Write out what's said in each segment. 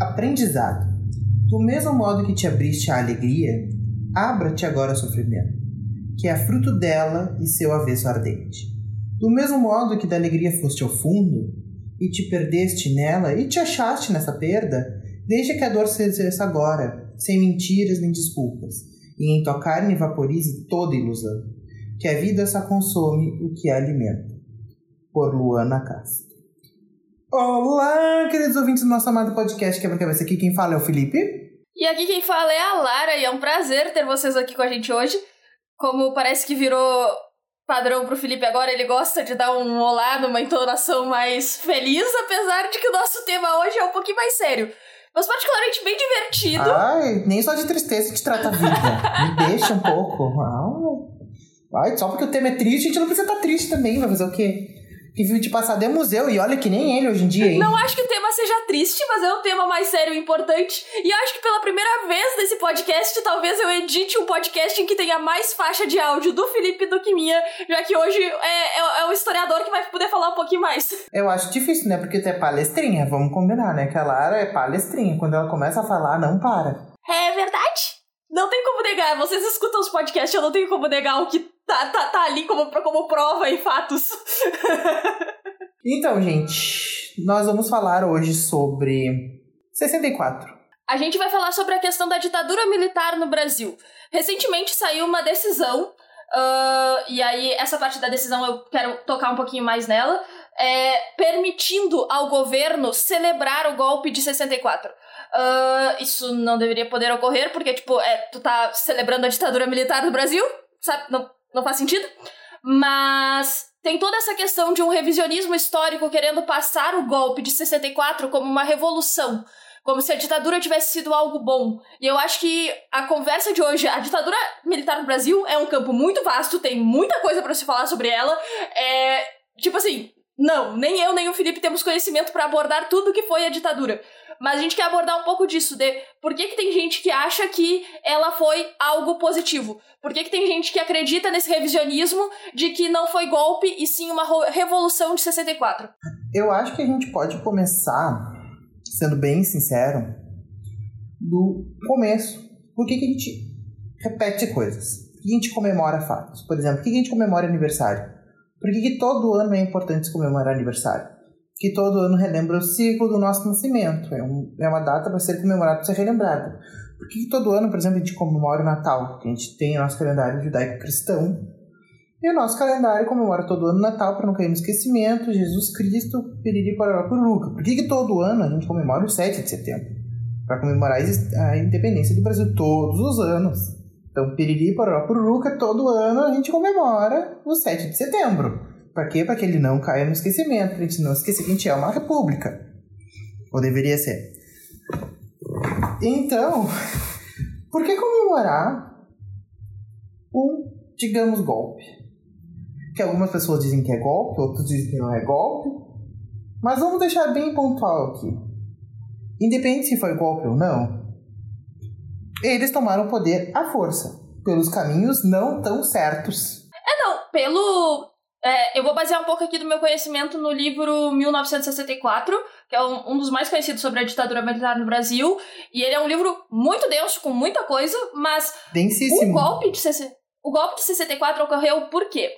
Aprendizado. Do mesmo modo que te abriste à alegria, abra-te agora ao sofrimento, que é fruto dela e seu avesso ardente. Do mesmo modo que da alegria foste ao fundo, e te perdeste nela, e te achaste nessa perda, deixa que a dor se exerça agora, sem mentiras nem desculpas, e em tua carne vaporize toda ilusão, que a vida só consome o que a alimenta. Por Luana Castro. Olá, queridos ouvintes do nosso amado podcast Quebra-Cabeça. Aqui quem fala é o Felipe. E aqui quem fala é a Lara, e é um prazer ter vocês aqui com a gente hoje. Como parece que virou padrão pro Felipe agora, ele gosta de dar um olá numa entonação mais feliz, apesar de que o nosso tema hoje é um pouquinho mais sério. Mas particularmente bem divertido. Ai, nem só de tristeza te trata a vida. Me deixa um pouco. Ai, só porque o tema é triste, a gente não precisa estar triste também. Vai fazer o quê? Que viu de passado é museu, e olha que nem ele hoje em dia, hein? Não acho que o tema seja triste, mas é um tema mais sério e importante. E acho que pela primeira vez nesse podcast, talvez eu edite um podcast em que tenha mais faixa de áudio do Felipe do que minha, já que hoje é, é, é o historiador que vai poder falar um pouquinho mais. Eu acho difícil, né? Porque tu é palestrinha, vamos combinar, né? Que a Lara é palestrinha. Quando ela começa a falar, não para. É verdade. Não tem como negar. Vocês escutam os podcasts, eu não tenho como negar o que tá, tá, tá ali como, como prova e fatos. então, gente, nós vamos falar hoje sobre 64. A gente vai falar sobre a questão da ditadura militar no Brasil. Recentemente saiu uma decisão, uh, e aí essa parte da decisão eu quero tocar um pouquinho mais nela, é, permitindo ao governo celebrar o golpe de 64. Uh, isso não deveria poder ocorrer, porque, tipo, é, tu tá celebrando a ditadura militar do Brasil, sabe? Não, não faz sentido. Mas tem toda essa questão de um revisionismo histórico querendo passar o golpe de 64 como uma revolução. Como se a ditadura tivesse sido algo bom. E eu acho que a conversa de hoje, a ditadura militar no Brasil é um campo muito vasto, tem muita coisa para se falar sobre ela. É. Tipo assim, não, nem eu nem o Felipe temos conhecimento para abordar tudo que foi a ditadura. Mas a gente quer abordar um pouco disso, de por que, que tem gente que acha que ela foi algo positivo? Por que, que tem gente que acredita nesse revisionismo de que não foi golpe e sim uma revolução de 64? Eu acho que a gente pode começar, sendo bem sincero, do começo. Por que, que a gente repete coisas? Por que a gente comemora fatos? Por exemplo, por que a gente comemora aniversário? Por que, que todo ano é importante comemorar aniversário? Que todo ano relembra o ciclo do nosso nascimento. É, um, é uma data para ser comemorada, para ser relembrada. Por que todo ano, por exemplo, a gente comemora o Natal? Porque a gente tem o nosso calendário judaico-cristão. E o nosso calendário comemora todo ano o Natal para não cair no esquecimento, Jesus Cristo, piriri parará por Luca. Por que, que todo ano a gente comemora o 7 de setembro? Para comemorar a independência do Brasil todos os anos. Então, piriri parará por Luca, todo ano a gente comemora o 7 de setembro. Para quê? Para que ele não caia no esquecimento, para a gente não esquecer que a gente é uma república. Ou deveria ser. Então, por que comemorar um, digamos, golpe? Que algumas pessoas dizem que é golpe, outros dizem que não é golpe. Mas vamos deixar bem pontual aqui. Independente se foi golpe ou não, eles tomaram o poder à força, pelos caminhos não tão certos. É, não, pelo é, eu vou basear um pouco aqui do meu conhecimento no livro 1964, que é um, um, dos mais conhecidos sobre a ditadura militar no Brasil. E ele é um livro muito denso, com muita coisa, mas Densíssimo. o golpe, de, o golpe de 64 ocorreu por quê?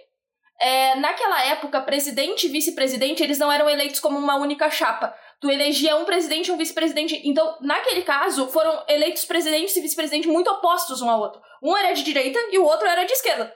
É, naquela época, presidente e vice-presidente, eles não eram eleitos como uma única chapa. Tu elegia um presidente e um vice-presidente. Então, naquele caso, foram eleitos presidentes e vice-presidente muito opostos um ao outro. Um era de direita e o outro era de esquerda.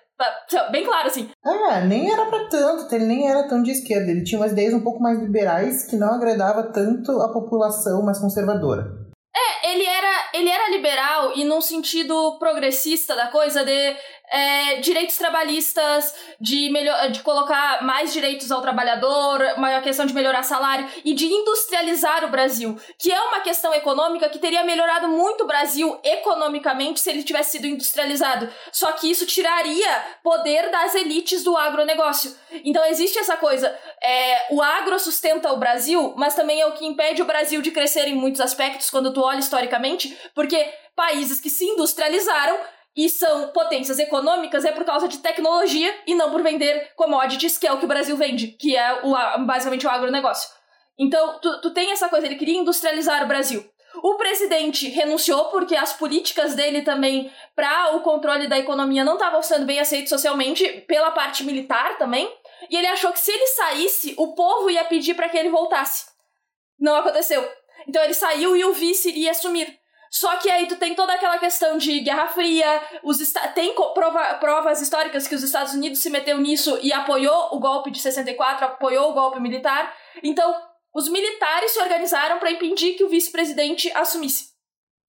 Bem claro, assim. Ah, nem era para tanto, ele nem era tão de esquerda. Ele tinha umas ideias um pouco mais liberais que não agradava tanto a população mais conservadora. É, ele era, ele era liberal e num sentido progressista da coisa de é, direitos trabalhistas, de, melhor, de colocar mais direitos ao trabalhador, maior questão de melhorar salário e de industrializar o Brasil, que é uma questão econômica que teria melhorado muito o Brasil economicamente se ele tivesse sido industrializado. Só que isso tiraria poder das elites do agronegócio. Então existe essa coisa. É, o agro sustenta o Brasil, mas também é o que impede o Brasil de crescer em muitos aspectos quando tu olha historicamente, porque países que se industrializaram e são potências econômicas é por causa de tecnologia e não por vender commodities, que é o que o Brasil vende, que é o, basicamente o agronegócio. Então, tu, tu tem essa coisa, ele queria industrializar o Brasil. O presidente renunciou porque as políticas dele também para o controle da economia não estavam sendo bem aceitas socialmente pela parte militar também. E ele achou que se ele saísse, o povo ia pedir para que ele voltasse. Não aconteceu. Então ele saiu e o vice iria assumir. Só que aí tu tem toda aquela questão de Guerra Fria, os tem prova provas históricas que os Estados Unidos se meteu nisso e apoiou o golpe de 64, apoiou o golpe militar. Então, os militares se organizaram para impedir que o vice-presidente assumisse.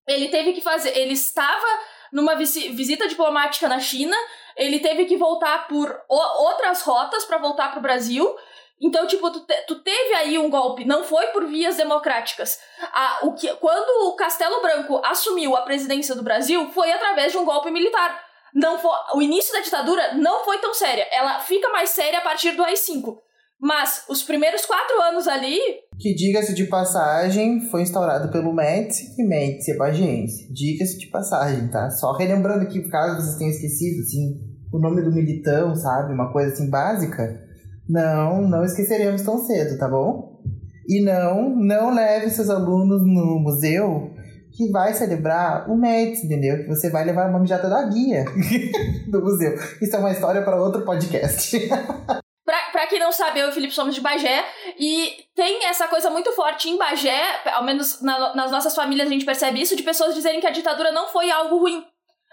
Ele teve que fazer, ele estava numa visita diplomática na China, ele teve que voltar por outras rotas para voltar para o Brasil então, tipo, tu, te, tu, teve aí um golpe, não foi por vias democráticas. A, o que, quando o Castelo Branco assumiu a presidência do Brasil, foi através de um golpe militar. Não foi, o início da ditadura não foi tão séria. Ela fica mais séria a partir do AI-5. Mas os primeiros quatro anos ali. Que, diga-se de passagem, foi instaurado pelo Médici e Médici é pagiense. Diga-se de passagem, tá? Só relembrando aqui, caso vocês tenham esquecido, assim, o nome do militão, sabe? Uma coisa assim básica. Não, não esqueceremos tão cedo, tá bom? E não, não leve seus alunos no museu que vai celebrar o MEDS, entendeu? Que você vai levar uma mijada da guia do museu. Isso é uma história para outro podcast. pra, pra quem não sabe, eu e o Felipe somos de Bagé e tem essa coisa muito forte em Bagé, ao menos na, nas nossas famílias a gente percebe isso, de pessoas dizerem que a ditadura não foi algo ruim.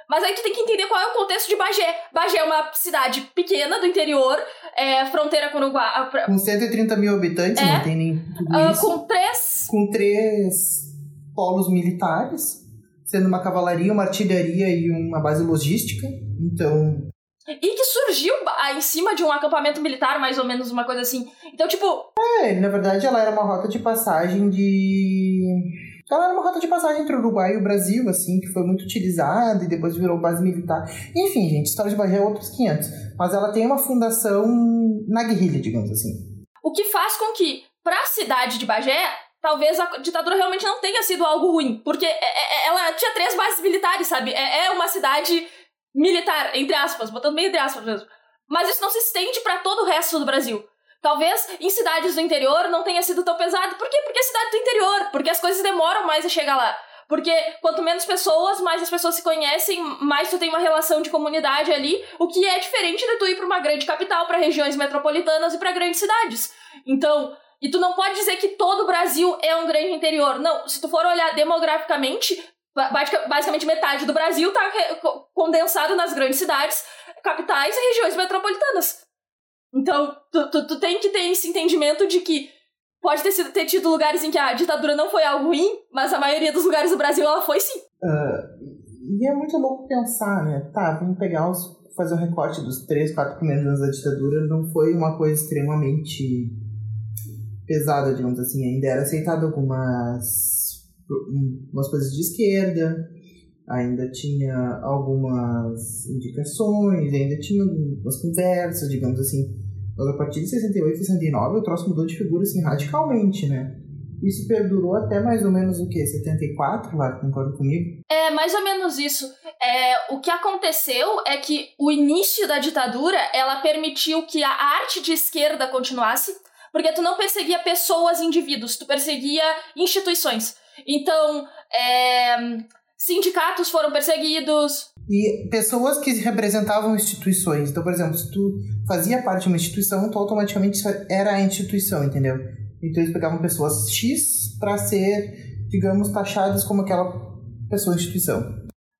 Mas aí tu tem que entender qual é o contexto de Bagé. Bagé é uma cidade pequena do interior, é, fronteira com o Uruguai. Com 130 mil habitantes, é, não tem nem tudo uh, isso. Com três... Com três polos militares, sendo uma cavalaria, uma artilharia e uma base logística. Então... E que surgiu em cima de um acampamento militar, mais ou menos, uma coisa assim. Então, tipo... É, na verdade ela era uma rota de passagem de ela era uma rota de passagem entre o Uruguai e o Brasil, assim, que foi muito utilizada e depois virou base militar. Enfim, gente, história de Bagé é outros 500. Mas ela tem uma fundação na guerrilha, digamos assim. O que faz com que, para a cidade de Bagé, talvez a ditadura realmente não tenha sido algo ruim. Porque é, é, é, ela tinha três bases militares, sabe? É uma cidade militar, entre aspas, botando bem entre aspas mesmo. Mas isso não se estende para todo o resto do Brasil. Talvez em cidades do interior não tenha sido tão pesado. Por quê? Porque é cidade do interior, porque as coisas demoram mais a chegar lá. Porque quanto menos pessoas, mais as pessoas se conhecem, mais tu tem uma relação de comunidade ali, o que é diferente de tu ir para uma grande capital, para regiões metropolitanas e para grandes cidades. Então, e tu não pode dizer que todo o Brasil é um grande interior. Não, se tu for olhar demograficamente, basicamente metade do Brasil está condensado nas grandes cidades, capitais e regiões metropolitanas. Então, tu, tu, tu tem que ter esse entendimento de que pode ter, sido, ter tido lugares em que a ditadura não foi algo ruim, mas a maioria dos lugares do Brasil ela foi sim. Uh, e é muito louco pensar, né? Tá, vamos pegar os. fazer um recorte dos três, quatro primeiros anos da ditadura, não foi uma coisa extremamente pesada, digamos assim. Ainda era aceitado algumas, algumas coisas de esquerda, ainda tinha algumas indicações, ainda tinha algumas conversas, digamos assim. Mas a partir de 68, 69, o troço mudou de figura assim radicalmente, né? Isso perdurou até mais ou menos o que? 74, lá, concorda comigo? É, mais ou menos isso. É, o que aconteceu é que o início da ditadura, ela permitiu que a arte de esquerda continuasse, porque tu não perseguia pessoas, indivíduos, tu perseguia instituições. Então, é, sindicatos foram perseguidos. E pessoas que representavam instituições. Então, por exemplo, se tu fazia parte de uma instituição, tu automaticamente era a instituição, entendeu? Então eles pegavam pessoas X para ser, digamos, taxadas como aquela pessoa instituição.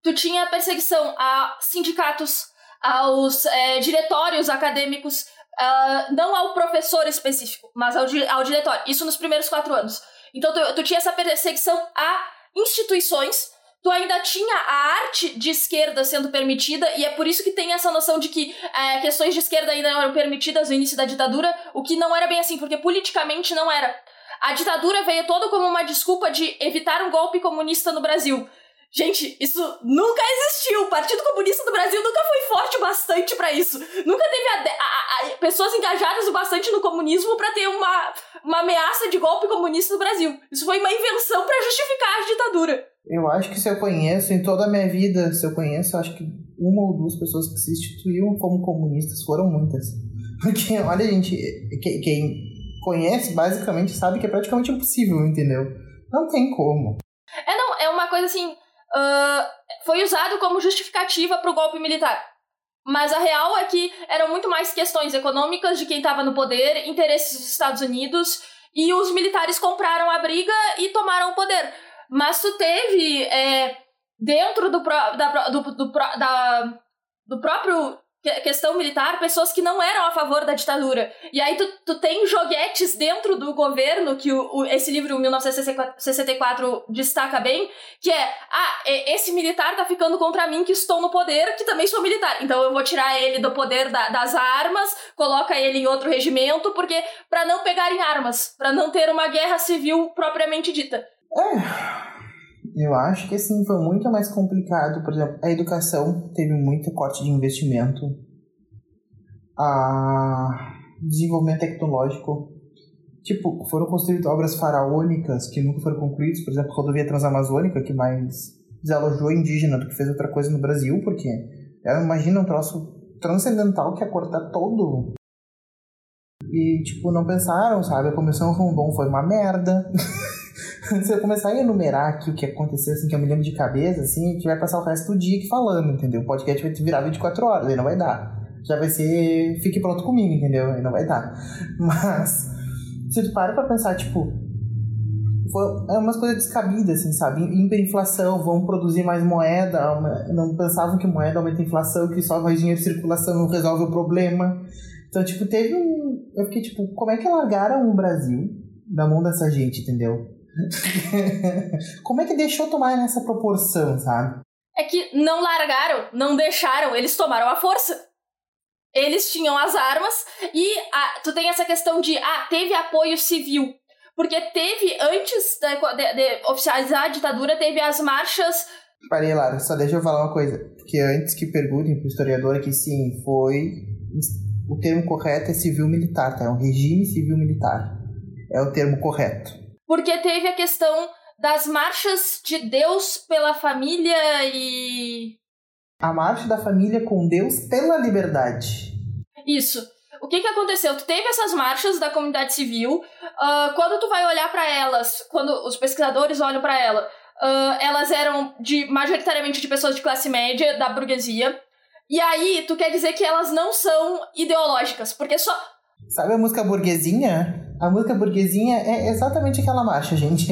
Tu tinha perseguição a sindicatos, aos é, diretórios acadêmicos, uh, não ao professor específico, mas ao, ao diretório. Isso nos primeiros quatro anos. Então tu, tu tinha essa perseguição a instituições tu ainda tinha a arte de esquerda sendo permitida, e é por isso que tem essa noção de que é, questões de esquerda ainda eram permitidas no início da ditadura, o que não era bem assim, porque politicamente não era. A ditadura veio toda como uma desculpa de evitar um golpe comunista no Brasil. Gente, isso nunca existiu. O Partido Comunista do Brasil nunca foi forte o bastante para isso. Nunca teve a, a, a, pessoas engajadas o bastante no comunismo para ter uma, uma ameaça de golpe comunista no Brasil. Isso foi uma invenção para justificar a ditadura. Eu acho que se eu conheço, em toda a minha vida, se eu conheço, acho que uma ou duas pessoas que se instituíram como comunistas foram muitas. Porque, olha, gente, quem conhece basicamente sabe que é praticamente impossível, entendeu? Não tem como. É, não, uma coisa assim. Uh, foi usado como justificativa para o golpe militar. Mas a real é que eram muito mais questões econômicas de quem estava no poder, interesses dos Estados Unidos, e os militares compraram a briga e tomaram o poder. Mas tu teve, é, dentro do, da, do, do, da, do próprio questão militar pessoas que não eram a favor da ditadura. E aí tu, tu tem joguetes dentro do governo, que o, o, esse livro 1964 destaca bem, que é, ah, esse militar tá ficando contra mim que estou no poder, que também sou militar. Então eu vou tirar ele do poder da, das armas, coloca ele em outro regimento, porque para não pegarem armas, para não ter uma guerra civil propriamente dita. É. Eu acho que assim foi muito mais complicado. Por exemplo, a educação teve muito corte de investimento. A desenvolvimento tecnológico. Tipo, foram construídas obras faraônicas que nunca foram concluídas. Por exemplo, a rodovia transamazônica, que mais desalojou indígena do que fez outra coisa no Brasil, porque ela imagina um troço transcendental que ia cortar todo. E, tipo, não pensaram, sabe? A Comissão Rondon foi uma merda. se eu começar a enumerar aqui o que aconteceu, assim, que eu me lembro de cabeça, assim, a gente vai passar o resto do dia aqui falando, entendeu? O podcast vai virar 24 horas, aí não vai dar. Já vai ser, fique pronto comigo, entendeu? Aí não vai dar. Mas, se tu para pra pensar, tipo, foi, é umas coisas descabidas, assim, sabe? Hiperinflação, vão produzir mais moeda, não pensavam que moeda aumenta a inflação, que só mais dinheiro em circulação não resolve o problema. Então, tipo, teve um. Eu fiquei, tipo, como é que largaram o Brasil da mão dessa gente, entendeu? Como é que deixou tomar nessa proporção, sabe? É que não largaram, não deixaram, eles tomaram a força. Eles tinham as armas e ah, tu tem essa questão de, ah, teve apoio civil. Porque teve, antes de, de, de oficializar a ditadura, teve as marchas. Parei, Lara, só deixa eu falar uma coisa. Porque antes que perguntem pro historiador aqui, sim, foi. O termo correto é civil-militar, tá? É um regime civil-militar. É o termo correto. Porque teve a questão das marchas de Deus pela família e. A marcha da família com Deus pela liberdade. Isso. O que, que aconteceu? Tu teve essas marchas da comunidade civil. Uh, quando tu vai olhar para elas, quando os pesquisadores olham para ela, uh, elas eram de majoritariamente de pessoas de classe média, da burguesia. E aí, tu quer dizer que elas não são ideológicas, porque só. Sabe a música burguesinha? A música burguesinha é exatamente aquela marcha, gente.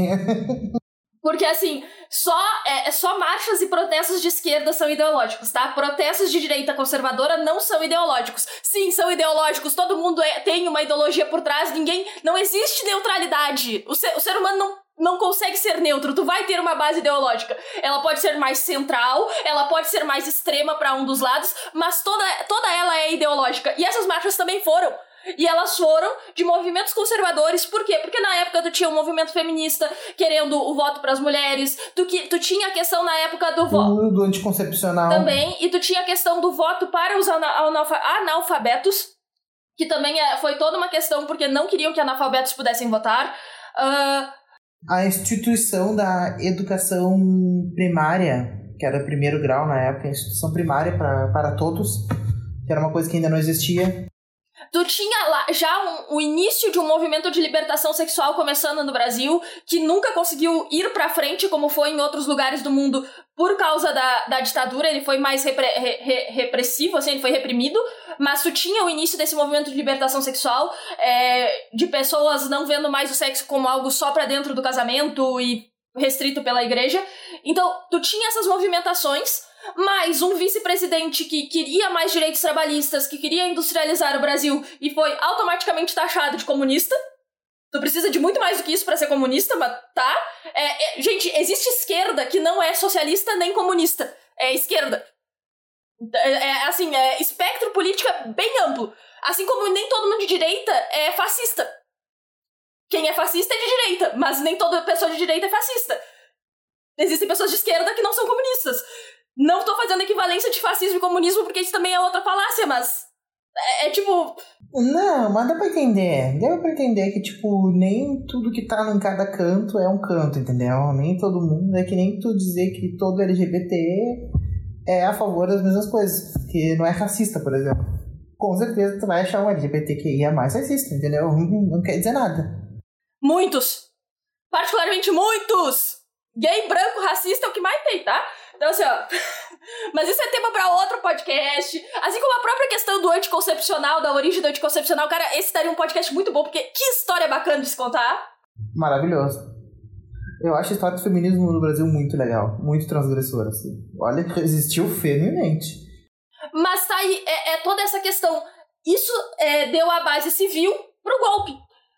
Porque, assim, só, é, é, só marchas e protestos de esquerda são ideológicos, tá? Protestos de direita conservadora não são ideológicos. Sim, são ideológicos, todo mundo é, tem uma ideologia por trás, ninguém. Não existe neutralidade. O ser, o ser humano não, não consegue ser neutro, tu vai ter uma base ideológica. Ela pode ser mais central, ela pode ser mais extrema para um dos lados, mas toda, toda ela é ideológica. E essas marchas também foram. E elas foram de movimentos conservadores, por quê? Porque na época tu tinha um movimento feminista querendo o voto para as mulheres, tu, que, tu tinha a questão na época do voto. Do anticoncepcional. Também, e tu tinha a questão do voto para os analfabetos, que também é, foi toda uma questão porque não queriam que analfabetos pudessem votar. Uh... A instituição da educação primária, que era primeiro grau na época, a instituição primária pra, para todos, que era uma coisa que ainda não existia tu tinha lá já um, o início de um movimento de libertação sexual começando no Brasil, que nunca conseguiu ir pra frente como foi em outros lugares do mundo por causa da, da ditadura, ele foi mais repre, re, re, repressivo, assim, ele foi reprimido, mas tu tinha o início desse movimento de libertação sexual, é, de pessoas não vendo mais o sexo como algo só para dentro do casamento e restrito pela igreja. Então, tu tinha essas movimentações mais um vice-presidente que queria mais direitos trabalhistas, que queria industrializar o Brasil e foi automaticamente taxado de comunista. Tu precisa de muito mais do que isso para ser comunista, mas tá? É, é, gente, existe esquerda que não é socialista nem comunista. É esquerda. É, é assim, é espectro político é bem amplo. Assim como nem todo mundo de direita é fascista. Quem é fascista é de direita, mas nem toda pessoa de direita é fascista. Existem pessoas de esquerda que não são comunistas. Não tô fazendo equivalência de fascismo e comunismo porque isso também é outra falácia, mas. É, é, tipo. Não, mas dá pra entender. Deu pra entender que, tipo, nem tudo que tá em cada canto é um canto, entendeu? Nem todo mundo. É que nem tu dizer que todo LGBT é a favor das mesmas coisas. Que não é racista, por exemplo. Com certeza tu vai achar um LGBTQIA mais racista, entendeu? Não, não quer dizer nada. Muitos! Particularmente muitos! Gay, branco, racista é o que mais tem, tá? Então, assim, ó. Mas isso é tema para outro podcast. Assim como a própria questão do anticoncepcional, da origem do anticoncepcional. Cara, esse daria um podcast muito bom, porque que história bacana de se contar. Maravilhoso. Eu acho a história do feminismo no Brasil muito legal, muito transgressora, assim. Olha que resistiu firmemente. Mas tá aí, é, é toda essa questão. Isso é, deu a base civil pro golpe.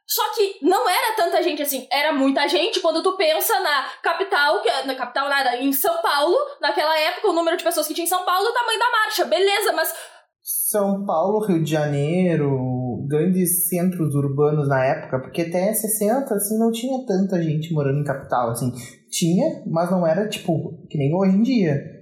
Só que não era tanta gente assim, era muita gente quando tu pensa na capital, que é, na capital nada, em São Paulo, naquela época, o número de pessoas que tinha em São Paulo, o tamanho da marcha, beleza, mas. São Paulo, Rio de Janeiro, grandes centros urbanos na época, porque até 60, assim, não tinha tanta gente morando em capital, assim. Tinha, mas não era, tipo, que nem hoje em dia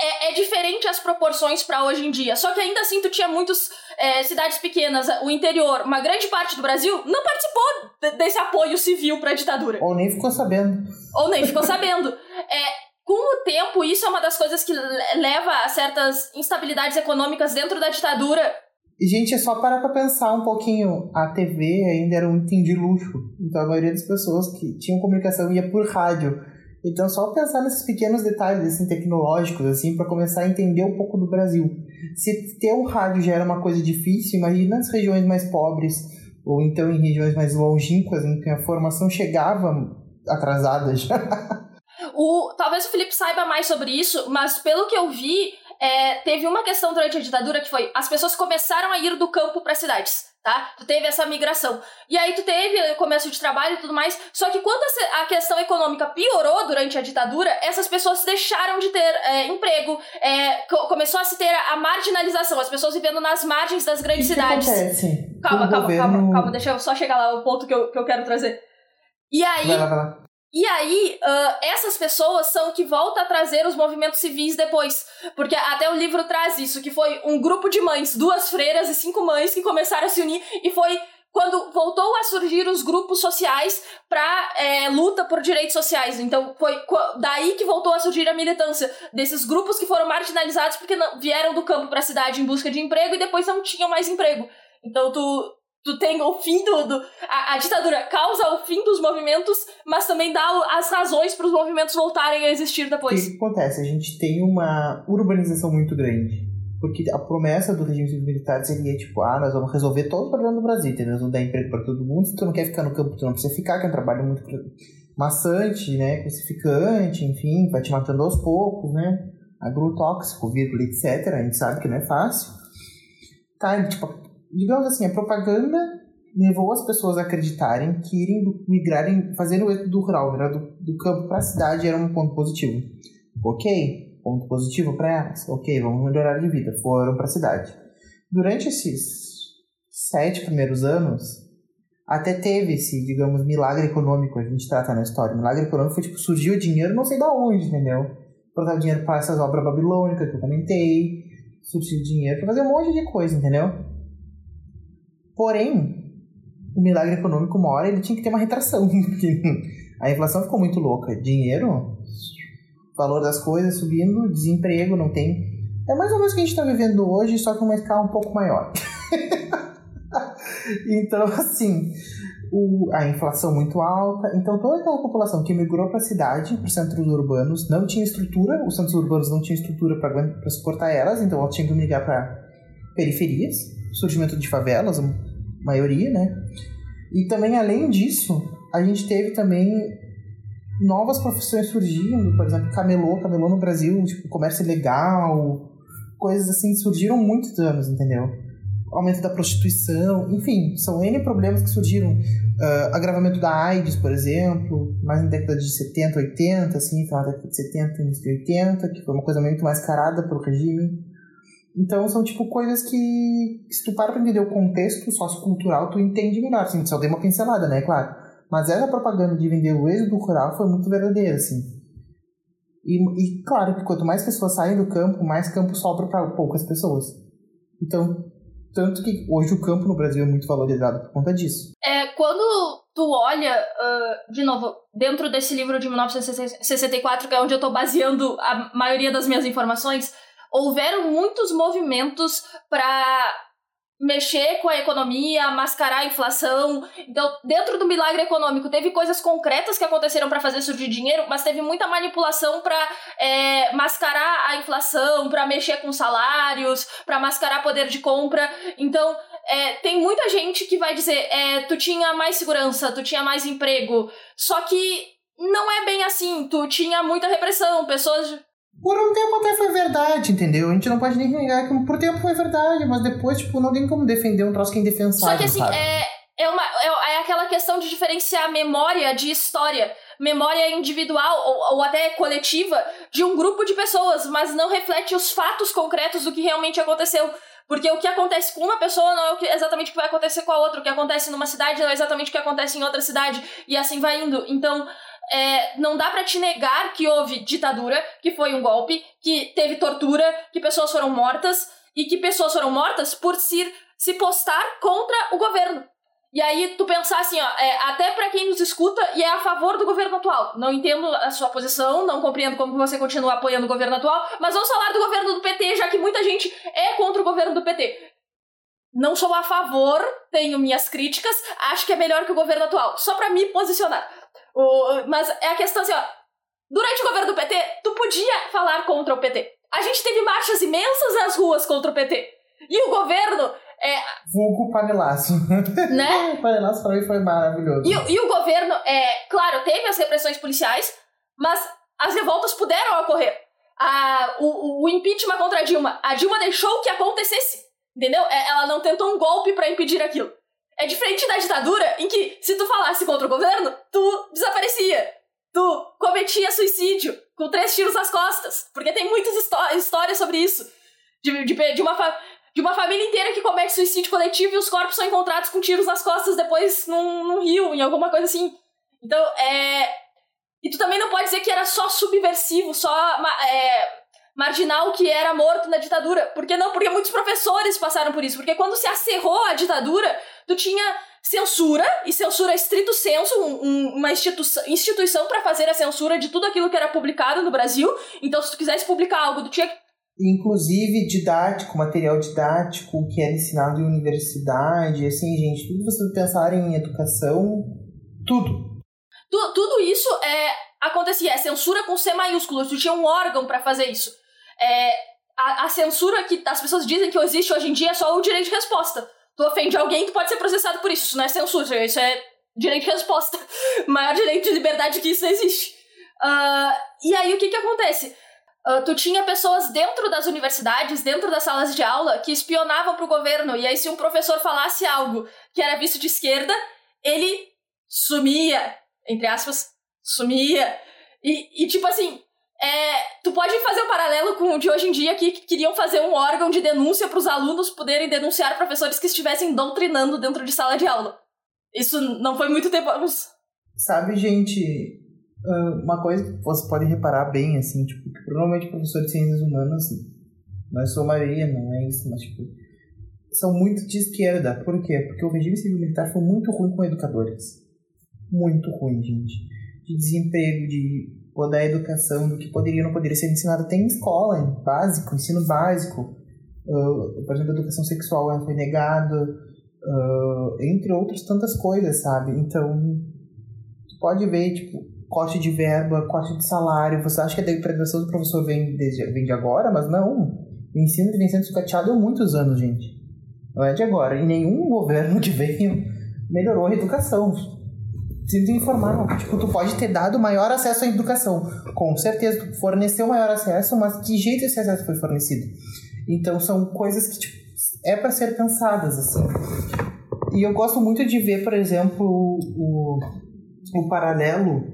é, é diferente as proporções para hoje em dia. Só que ainda assim tu tinha muitas é, cidades pequenas, o interior, uma grande parte do Brasil não participou desse apoio civil para a ditadura. Ou nem ficou sabendo. Ou nem ficou sabendo. É, com o tempo, isso é uma das coisas que leva a certas instabilidades econômicas dentro da ditadura. Gente, é só parar pra pensar um pouquinho. A TV ainda era um item de luxo. Então a maioria das pessoas que tinham comunicação ia por rádio. Então, só pensar nesses pequenos detalhes assim, tecnológicos, assim, para começar a entender um pouco do Brasil. Se ter um rádio já era uma coisa difícil, imagina nas regiões mais pobres, ou então em regiões mais longínquas, em que a formação chegava atrasada já. o, talvez o Felipe saiba mais sobre isso, mas pelo que eu vi, é, teve uma questão durante a ditadura que foi: as pessoas começaram a ir do campo para cidades tá? Tu teve essa migração. E aí tu teve o comércio de trabalho e tudo mais. Só que quando a questão econômica piorou durante a ditadura, essas pessoas deixaram de ter é, emprego. É, começou a se ter a marginalização, as pessoas vivendo nas margens das grandes que cidades. Que acontece? Calma, calma, governo... calma, calma, deixa eu só chegar lá o ponto que eu, que eu quero trazer. E aí. Vai lá, vai lá. E aí, uh, essas pessoas são que volta a trazer os movimentos civis depois. Porque até o livro traz isso, que foi um grupo de mães, duas freiras e cinco mães que começaram a se unir e foi quando voltou a surgir os grupos sociais para é, luta por direitos sociais. Então foi daí que voltou a surgir a militância desses grupos que foram marginalizados porque não, vieram do campo para a cidade em busca de emprego e depois não tinham mais emprego. Então tu tu tem o fim do. do a, a, ditadura causa o fim dos movimentos, mas também dá as razões para os movimentos voltarem a existir depois. O que acontece? A gente tem uma urbanização muito grande. Porque a promessa do regime civil militar seria tipo, ah, nós vamos resolver todo o problema do Brasil, entendeu? Nós vamos dar emprego para todo mundo. Se tu não quer ficar no campo, tu não precisa ficar, que é um trabalho muito maçante, né? Crucificante, enfim, vai te matando aos poucos, né? Agrotóxico, vírgula, etc. A gente sabe que não é fácil. Tá, tipo, digamos assim, a propaganda levou as pessoas a acreditarem que irem migrarem, fazendo o do rural, migrar do, do campo para a cidade era um ponto positivo. Ok, ponto positivo para elas. Ok, vamos melhorar de vida. Foram para a cidade. Durante esses sete primeiros anos, até teve esse, digamos, milagre econômico, a gente trata na história. milagre econômico foi tipo, surgiu dinheiro não sei da onde, entendeu? Botar dinheiro para essas obras babilônicas que eu comentei, surgiu dinheiro para fazer um monte de coisa, entendeu? Porém, o milagre econômico, uma hora, ele tinha que ter uma retração, a inflação ficou muito louca. Dinheiro, valor das coisas subindo, desemprego, não tem. É mais ou menos o que a gente está vivendo hoje, só que uma escala um pouco maior. então, assim, o, a inflação muito alta. Então, toda aquela população que migrou para a cidade, para os centros urbanos, não tinha estrutura, os centros urbanos não tinham estrutura para suportar elas, então elas tinham que migrar para periferias, surgimento de favelas, a maioria, né? E também, além disso, a gente teve também novas profissões surgindo, por exemplo, camelô, camelô no Brasil, tipo, comércio ilegal, coisas assim surgiram muitos anos, entendeu? Aumento da prostituição, enfim, são N problemas que surgiram. Uh, agravamento da AIDS, por exemplo, mais na década de 70, 80, assim, final da década de 70, início de 80, que foi uma coisa muito mais carada pelo regime. Então são tipo coisas que, se tu para pra entender o contexto sociocultural, tu entende melhor. Assim, só dei uma pincelada, né? Claro. Mas essa propaganda de vender o êxodo rural foi muito verdadeira, assim. E, e claro que quanto mais pessoas saem do campo, mais campo sobra para poucas pessoas. Então, tanto que hoje o campo no Brasil é muito valorizado por conta disso. É, quando tu olha, uh, de novo, dentro desse livro de 1964, que é onde eu tô baseando a maioria das minhas informações, houveram muitos movimentos para mexer com a economia, mascarar a inflação. Então, dentro do milagre econômico, teve coisas concretas que aconteceram para fazer surgir dinheiro, mas teve muita manipulação para é, mascarar a inflação, para mexer com salários, para mascarar poder de compra. Então, é, tem muita gente que vai dizer: é, tu tinha mais segurança, tu tinha mais emprego. Só que não é bem assim. Tu tinha muita repressão, pessoas por um tempo até foi verdade, entendeu? A gente não pode nem negar que por tempo foi verdade, mas depois, tipo, não tem como defender um troço que é indefensável. Só que assim, sabe? é, é, uma, é, é aquela questão de diferenciar memória de história. Memória individual ou, ou até coletiva de um grupo de pessoas, mas não reflete os fatos concretos do que realmente aconteceu. Porque o que acontece com uma pessoa não é o que, exatamente o que vai acontecer com a outra. O que acontece numa cidade não é exatamente o que acontece em outra cidade. E assim vai indo. Então, é, não dá para te negar que houve ditadura, que foi um golpe, que teve tortura, que pessoas foram mortas e que pessoas foram mortas por se, se postar contra o governo. E aí tu pensar assim, ó, é, até para quem nos escuta e é a favor do governo atual. Não entendo a sua posição, não compreendo como você continua apoiando o governo atual, mas vamos falar do governo do PT, já que muita gente é contra o governo do PT. Não sou a favor, tenho minhas críticas, acho que é melhor que o governo atual, só para me posicionar. O, mas é a questão assim, ó. Durante o governo do PT, tu podia falar contra o PT. A gente teve marchas imensas nas ruas contra o PT. E o governo. É, Vulgo panelaço. Né? o panelaço pra mim foi maravilhoso. E, e o governo, é, claro, teve as repressões policiais, mas as revoltas puderam ocorrer. A, o, o impeachment contra a Dilma. A Dilma deixou que acontecesse. Entendeu? É, ela não tentou um golpe para impedir aquilo. É diferente da ditadura, em que se tu falasse contra o governo, tu desaparecia. Tu cometia suicídio com três tiros nas costas. Porque tem muitas histórias sobre isso. De, de, de uma de uma família inteira que comete suicídio coletivo e os corpos são encontrados com tiros nas costas depois num, num rio, em alguma coisa assim. Então, é. E tu também não pode dizer que era só subversivo, só é, marginal que era morto na ditadura. Por que não? Porque muitos professores passaram por isso. Porque quando se acerrou a ditadura, tu tinha censura, e censura estrito senso, um, uma instituição, instituição para fazer a censura de tudo aquilo que era publicado no Brasil. Então, se tu quisesse publicar algo, tu tinha que inclusive didático, material didático que era ensinado em universidade, assim, gente, tudo vocês pensarem em educação, tudo. Tu, tudo isso é acontecia, é censura com C maiúsculo, tu tinha um órgão para fazer isso. É, a, a, censura que as pessoas dizem que existe hoje em dia é só o direito de resposta tu ofende alguém, tu pode ser processado por isso. Isso não é censura, isso é direito de resposta. Maior direito de liberdade que isso existe. Uh, e aí o que que acontece? Uh, tu tinha pessoas dentro das universidades, dentro das salas de aula, que espionavam pro governo. E aí, se um professor falasse algo que era visto de esquerda, ele sumia, entre aspas, sumia. E, e tipo assim, é, pode fazer um paralelo com o de hoje em dia que queriam fazer um órgão de denúncia para os alunos poderem denunciar professores que estivessem doutrinando dentro de sala de aula. Isso não foi muito tempo. Sabe, gente, uma coisa que você pode reparar bem, assim, tipo, que provavelmente professores de ciências humanas, não é só Maria, não é isso, mas, tipo, são muito de esquerda. Por quê? Porque o regime civil militar foi muito ruim com educadores. Muito ruim, gente. De desemprego, de ou da educação, do que poderia ou não poderia ser ensinado até em escola, em básico, ensino básico. Uh, por exemplo, a educação sexual foi negada, uh, entre outras tantas coisas, sabe? Então, pode ver, tipo, corte de verba, corte de salário. Você acha que a depredação do professor vem, desde, vem de agora, mas não. O ensino vem sendo sucateado há muitos anos, gente. Não é de agora. E nenhum governo que veio melhorou a educação Sinto informar, tipo, tu pode ter dado maior acesso à educação. Com certeza, tu forneceu maior acesso, mas que jeito esse acesso foi fornecido? Então, são coisas que, tipo, é para ser pensadas, assim. E eu gosto muito de ver, por exemplo, o, o paralelo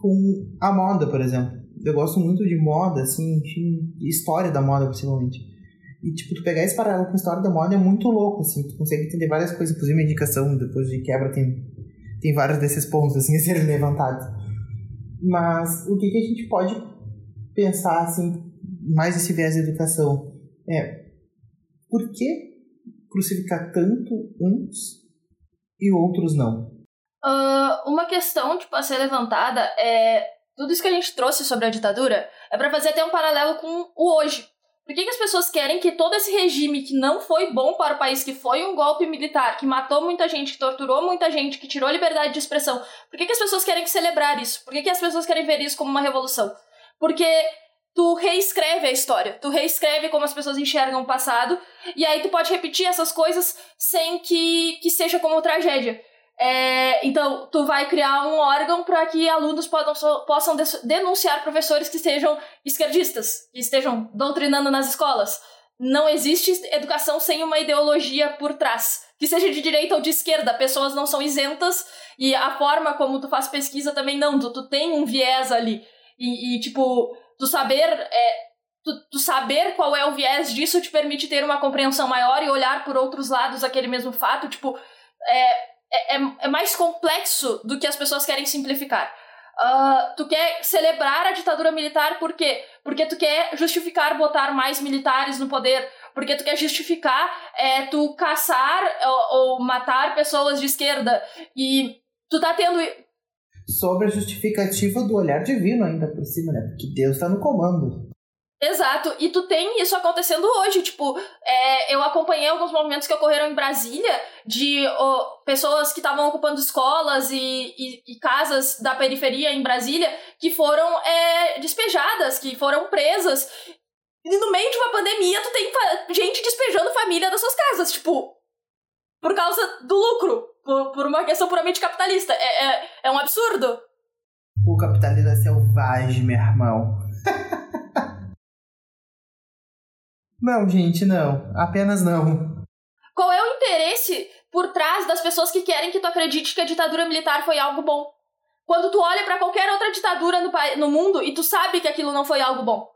com a moda, por exemplo. Eu gosto muito de moda, assim, de história da moda, principalmente. E, tipo, tu pegar esse paralelo com a história da moda é muito louco, assim. Tu consegue entender várias coisas, inclusive medicação, depois de quebra tem tem vários desses pontos assim a serem levantados. Mas o que, que a gente pode pensar assim, mais esse viés de educação é por que crucificar tanto uns e outros não? Uh, uma questão tipo, a ser levantada é tudo isso que a gente trouxe sobre a ditadura é para fazer até um paralelo com o hoje. Por que, que as pessoas querem que todo esse regime que não foi bom para o país, que foi um golpe militar, que matou muita gente, que torturou muita gente, que tirou liberdade de expressão, por que, que as pessoas querem celebrar isso? Por que, que as pessoas querem ver isso como uma revolução? Porque tu reescreve a história, tu reescreve como as pessoas enxergam o passado, e aí tu pode repetir essas coisas sem que, que seja como tragédia. É, então, tu vai criar um órgão para que alunos possam, possam denunciar professores que sejam esquerdistas, que estejam doutrinando nas escolas. Não existe educação sem uma ideologia por trás. Que seja de direita ou de esquerda, pessoas não são isentas e a forma como tu faz pesquisa também não. Tu, tu tem um viés ali. E, e tipo, tu saber é, Tu, tu, saber qual é o viés disso te permite ter uma compreensão maior e olhar por outros lados aquele mesmo fato. Tipo, é, é, é, é mais complexo do que as pessoas querem simplificar. Uh, tu quer celebrar a ditadura militar por quê? Porque tu quer justificar botar mais militares no poder, porque tu quer justificar é, tu caçar ou, ou matar pessoas de esquerda. E tu tá tendo sobre a justificativa do olhar divino ainda por cima, né? Porque Deus está no comando. Exato, e tu tem isso acontecendo hoje, tipo, é, eu acompanhei alguns movimentos que ocorreram em Brasília de pessoas que estavam ocupando escolas e, e, e, casas da periferia em Brasília que foram é, despejadas, que foram presas. E no meio de uma pandemia, tu tem gente despejando família das suas casas, tipo, por causa do lucro, por, por uma questão puramente capitalista. É, é, é um absurdo. O capitalismo é selvagem, meu irmão. Não, gente, não. Apenas não. Qual é o interesse por trás das pessoas que querem que tu acredite que a ditadura militar foi algo bom? Quando tu olha para qualquer outra ditadura no, no mundo e tu sabe que aquilo não foi algo bom.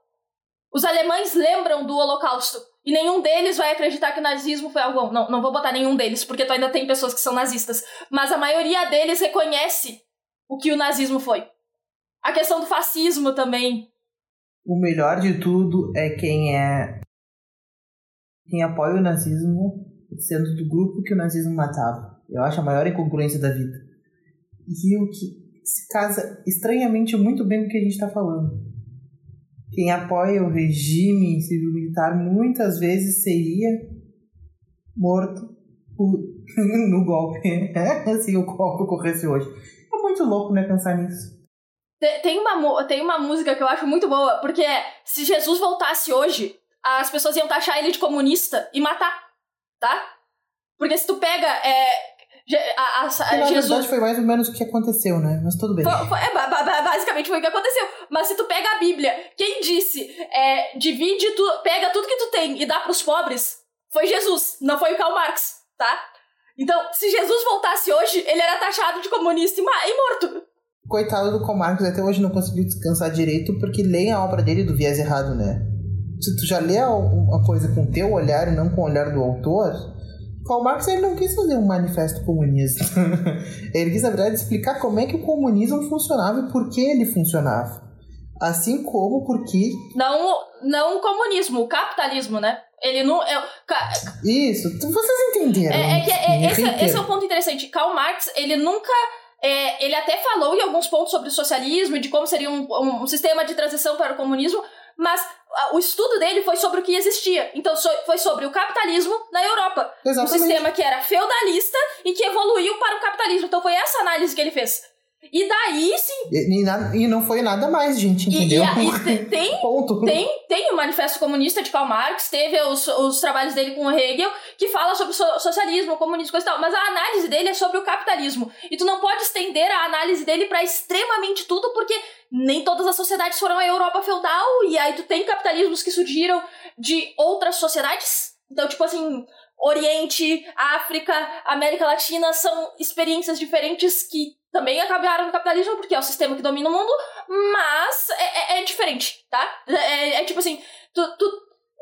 Os alemães lembram do Holocausto e nenhum deles vai acreditar que o nazismo foi algo bom. Não, não vou botar nenhum deles, porque tu ainda tem pessoas que são nazistas. Mas a maioria deles reconhece o que o nazismo foi. A questão do fascismo também. O melhor de tudo é quem é quem apoia o nazismo sendo do grupo que o nazismo matava. Eu acho a maior incongruência da vida. E o que se casa estranhamente muito bem com o que a gente está falando. Quem apoia o regime civil-militar muitas vezes seria morto no golpe. Se o golpe ocorresse hoje. É muito louco, né, pensar nisso. Tem uma, tem uma música que eu acho muito boa, porque é, se Jesus voltasse hoje, as pessoas iam taxar ele de comunista e matar, tá? Porque se tu pega. É, a, a, a na Jesus... verdade foi mais ou menos o que aconteceu, né? Mas tudo bem. Foi, foi, é, basicamente foi o que aconteceu. Mas se tu pega a Bíblia, quem disse é, divide, tu, pega tudo que tu tem e dá pros pobres, foi Jesus, não foi o Karl Marx, tá? Então, se Jesus voltasse hoje, ele era taxado de comunista e, e morto. Coitado do Karl Marx, até hoje não conseguiu descansar direito porque leem a obra dele do viés errado, né? Se tu já lê uma coisa com o teu olhar e não com o olhar do autor, Karl Marx ele não quis fazer um manifesto comunista. ele quis, na verdade, explicar como é que o comunismo funcionava e por que ele funcionava. Assim como porque. Não, não o comunismo, o capitalismo, né? Ele não. É, Isso, vocês entenderam. É, é que é, esse, esse, é o ponto interessante. Karl Marx, ele nunca. É, ele até falou em alguns pontos sobre o socialismo e de como seria um, um sistema de transição para o comunismo, mas o estudo dele foi sobre o que existia. Então foi sobre o capitalismo na Europa. Exatamente. Um sistema que era feudalista e que evoluiu para o capitalismo. Então foi essa análise que ele fez. E daí sim. E, e, e não foi nada mais, gente, entendeu? E, e, tem, Ponto. tem, tem o Manifesto Comunista de Karl Marx, teve os, os trabalhos dele com o Hegel, que fala sobre so, socialismo, comunismo, coisa e tal. Mas a análise dele é sobre o capitalismo. E tu não pode estender a análise dele para extremamente tudo, porque nem todas as sociedades foram a Europa feudal, e aí tu tem capitalismos que surgiram de outras sociedades. Então, tipo assim, Oriente, África, América Latina são experiências diferentes que também acabaram no capitalismo, porque é o sistema que domina o mundo, mas é, é, é diferente, tá? É, é, tipo assim, tu, tu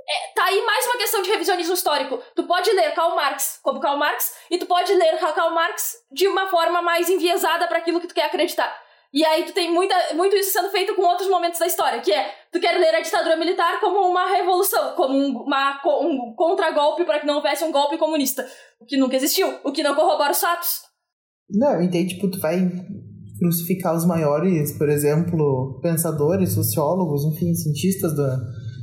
é, tá aí mais uma questão de revisionismo histórico. Tu pode ler Karl Marx como Karl Marx e tu pode ler Karl Marx de uma forma mais enviesada para aquilo que tu quer acreditar. E aí tu tem muita, muito isso sendo feito com outros momentos da história, que é, tu quer ler a ditadura militar como uma revolução, como um, uma, um contragolpe para que não houvesse um golpe comunista, o que nunca existiu, o que não corrobora os fatos. Não, e daí, tipo, tu vai crucificar os maiores, por exemplo, pensadores, sociólogos, enfim, cientistas da,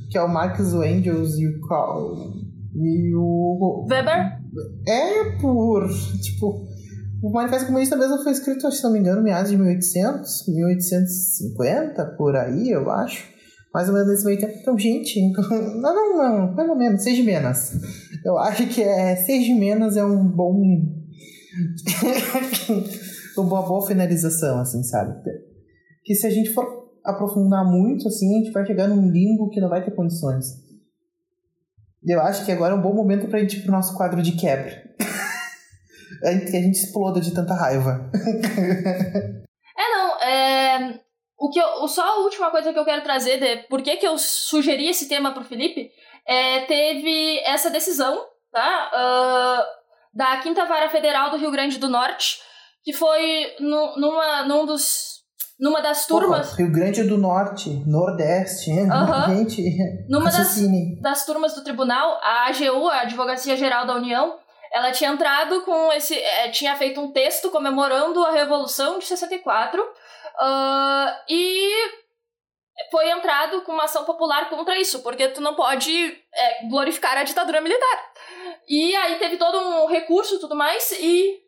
que é o Marcos Angels e o Carl, e o Weber? É por, tipo, o Manifesto Comunista mesmo foi escrito, se não me engano, meados de 1800, 1850, por aí, eu acho. Mais ou menos nesse meio tempo. Então, gente, não, não, não, pelo menos, seja menos. Eu acho que é, seja menos é um bom. Uma boa finalização, assim, sabe? Que se a gente for aprofundar muito, assim, a gente vai chegar num limbo que não vai ter condições. Eu acho que agora é um bom momento pra gente ir pro nosso quadro de quebra. Que a gente exploda de tanta raiva. é, não, é. O que eu, só a última coisa que eu quero trazer de por que, que eu sugeri esse tema pro Felipe é, teve essa decisão, tá? Uh, da Quinta Vara Federal do Rio Grande do Norte, que foi no, numa, num dos numa das turmas. Porra, Rio Grande do Norte, Nordeste, uhum. gente. Numa das, das turmas do tribunal, a AGU, a Advocacia Geral da União, ela tinha entrado com esse. É, tinha feito um texto comemorando a Revolução de 64 uh, e foi entrado com uma ação popular contra isso, porque tu não pode é, glorificar a ditadura militar. E aí teve todo um recurso e tudo mais, e.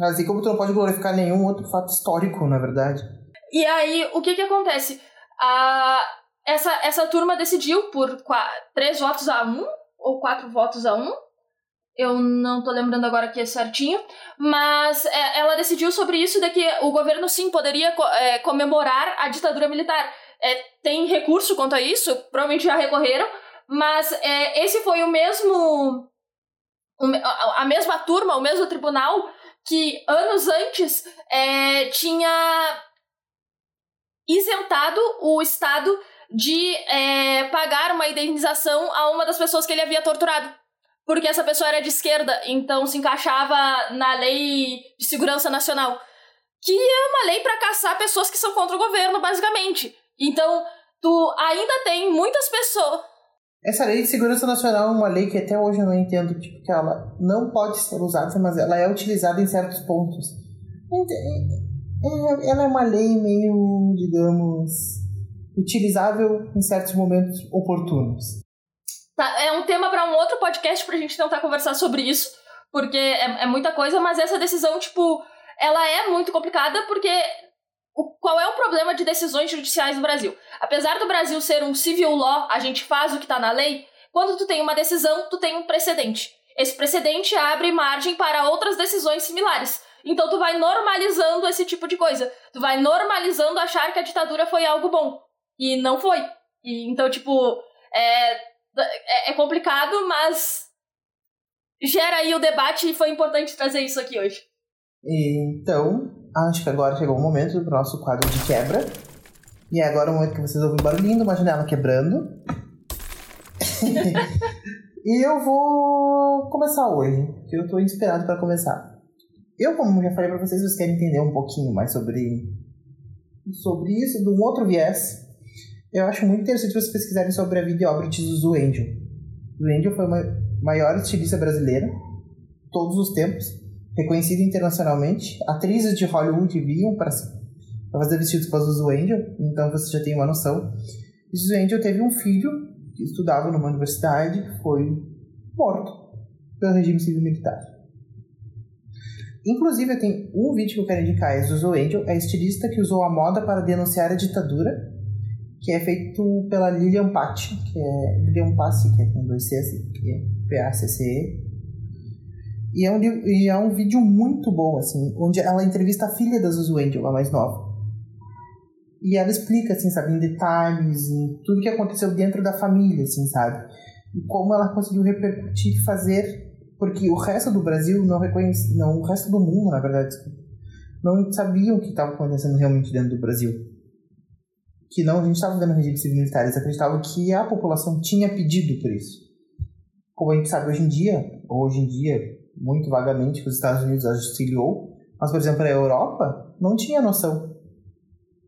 Assim como tu não pode glorificar nenhum outro fato histórico, na verdade. E aí, o que que acontece? A, essa, essa turma decidiu por quatro, três votos a um, ou quatro votos a um, eu não tô lembrando agora aqui certinho, mas é, ela decidiu sobre isso de que o governo sim poderia é, comemorar a ditadura militar. É, tem recurso quanto a isso, provavelmente já recorreram, mas é, esse foi o mesmo a mesma turma, o mesmo tribunal que anos antes é, tinha isentado o Estado de é, pagar uma indenização a uma das pessoas que ele havia torturado porque essa pessoa era de esquerda, então se encaixava na lei de segurança nacional, que é uma lei para caçar pessoas que são contra o governo, basicamente. Então, tu ainda tem muitas pessoas. Essa lei de segurança nacional é uma lei que até hoje eu não entendo, tipo, que ela não pode ser usada, mas ela é utilizada em certos pontos. É, ela é uma lei meio, digamos, utilizável em certos momentos oportunos. Tá, é um tema para um outro podcast pra gente tentar conversar sobre isso, porque é, é muita coisa, mas essa decisão, tipo, ela é muito complicada porque o, qual é o problema de decisões judiciais no Brasil? Apesar do Brasil ser um civil law, a gente faz o que tá na lei, quando tu tem uma decisão, tu tem um precedente. Esse precedente abre margem para outras decisões similares. Então tu vai normalizando esse tipo de coisa. Tu vai normalizando achar que a ditadura foi algo bom. E não foi. E, então, tipo, é, é, é complicado, mas gera aí o debate e foi importante trazer isso aqui hoje. Então, acho que agora chegou o momento do nosso quadro de quebra. E é agora o momento que vocês ouvem barulhinho de uma janela quebrando. e eu vou começar hoje, que eu estou inspirado para começar. Eu, como já falei para vocês, vocês querem entender um pouquinho mais sobre, sobre isso, de um outro viés. Eu acho muito interessante vocês pesquisarem sobre a vida e obra de Zuzu Angel. Zuzu Angel foi uma maior estilista brasileira, todos os tempos, reconhecida internacionalmente. Atrizes de Hollywood viam para fazer vestidos para Zuzu Angel, então você já tem uma noção. Zuzu Angel teve um filho que estudava numa universidade, foi morto pelo regime civil militar. Inclusive, tenho um vídeo que eu quero indicar, é Zuzu Angel, é a estilista que usou a moda para denunciar a ditadura que é feito pela Lilian Patti, que é Lilian Passi, que é com dois Cs, que é P-A-C-C-E. E é, um, e é um vídeo muito bom, assim, onde ela entrevista a filha da Zuzu Angel, a mais nova. E ela explica, assim, sabe, em detalhes, em tudo que aconteceu dentro da família, assim, sabe? E como ela conseguiu repercutir e fazer, porque o resto do Brasil não reconhecia, não, o resto do mundo, na verdade, não sabiam o que estava acontecendo realmente dentro do Brasil que não a gente estava vendo regimes civil militares, acreditavam que a população tinha pedido por isso. Como a gente sabe hoje em dia, hoje em dia, muito vagamente, que os Estados Unidos auxiliou, mas, por exemplo, a Europa não tinha noção.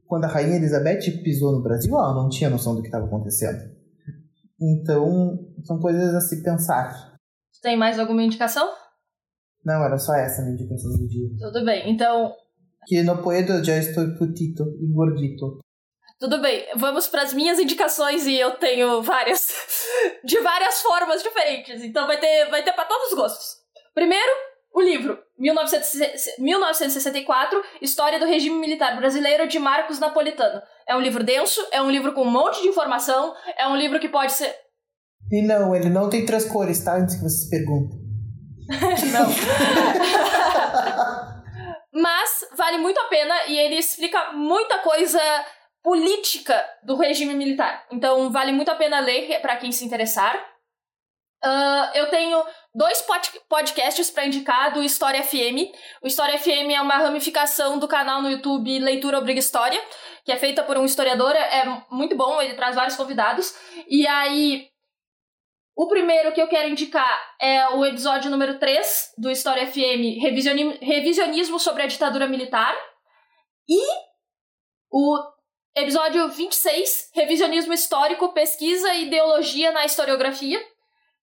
Quando a Rainha Elizabeth pisou no Brasil, ela não tinha noção do que estava acontecendo. Então, são coisas a se pensar. Tem mais alguma indicação? Não, era só essa a minha indicação do dia. Tudo bem, então... Que no puedo, já estou putito e gordito. Tudo bem, vamos para as minhas indicações e eu tenho várias de várias formas diferentes, então vai ter vai ter para todos os gostos. Primeiro, o livro 1964, História do Regime Militar Brasileiro de Marcos Napolitano. É um livro denso, é um livro com um monte de informação, é um livro que pode ser E não, ele não tem três cores, tá? Antes que vocês perguntem. não. Mas vale muito a pena e ele explica muita coisa política do regime militar. Então vale muito a pena ler para quem se interessar. Uh, eu tenho dois pod podcasts para indicar do História FM. O História FM é uma ramificação do canal no YouTube Leitura Obriga História, que é feita por um historiador, é muito bom, ele traz vários convidados. E aí, o primeiro que eu quero indicar é o episódio número 3 do História FM, Revisionismo sobre a Ditadura Militar. E o Episódio 26, Revisionismo Histórico, Pesquisa e Ideologia na Historiografia,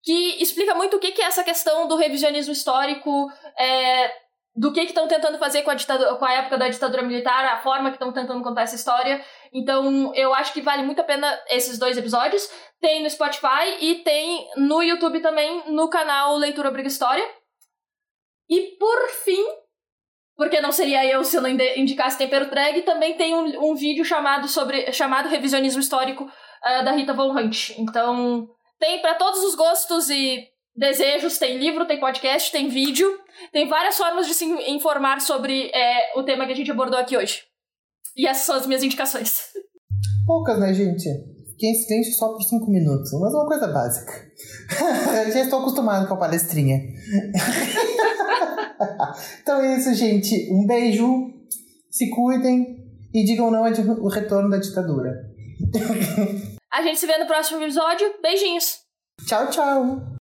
que explica muito o que é essa questão do revisionismo histórico, é, do que estão tentando fazer com a, ditadura, com a época da ditadura militar, a forma que estão tentando contar essa história. Então, eu acho que vale muito a pena esses dois episódios. Tem no Spotify e tem no YouTube também, no canal Leitura Obriga História. E, por fim, porque não seria eu se eu não indicasse Tempero Drag, também tem um, um vídeo chamado sobre chamado Revisionismo Histórico uh, da Rita Von Hunt. Então, tem para todos os gostos e desejos, tem livro, tem podcast, tem vídeo, tem várias formas de se informar sobre é, o tema que a gente abordou aqui hoje. E essas são as minhas indicações. Poucas, né, gente? Fiquei em silêncio só por cinco minutos, mas é uma coisa básica. Já estou acostumado com a palestrinha. então é isso, gente. Um beijo, se cuidem e digam não ao retorno da ditadura. A gente se vê no próximo episódio. Beijinhos. Tchau, tchau.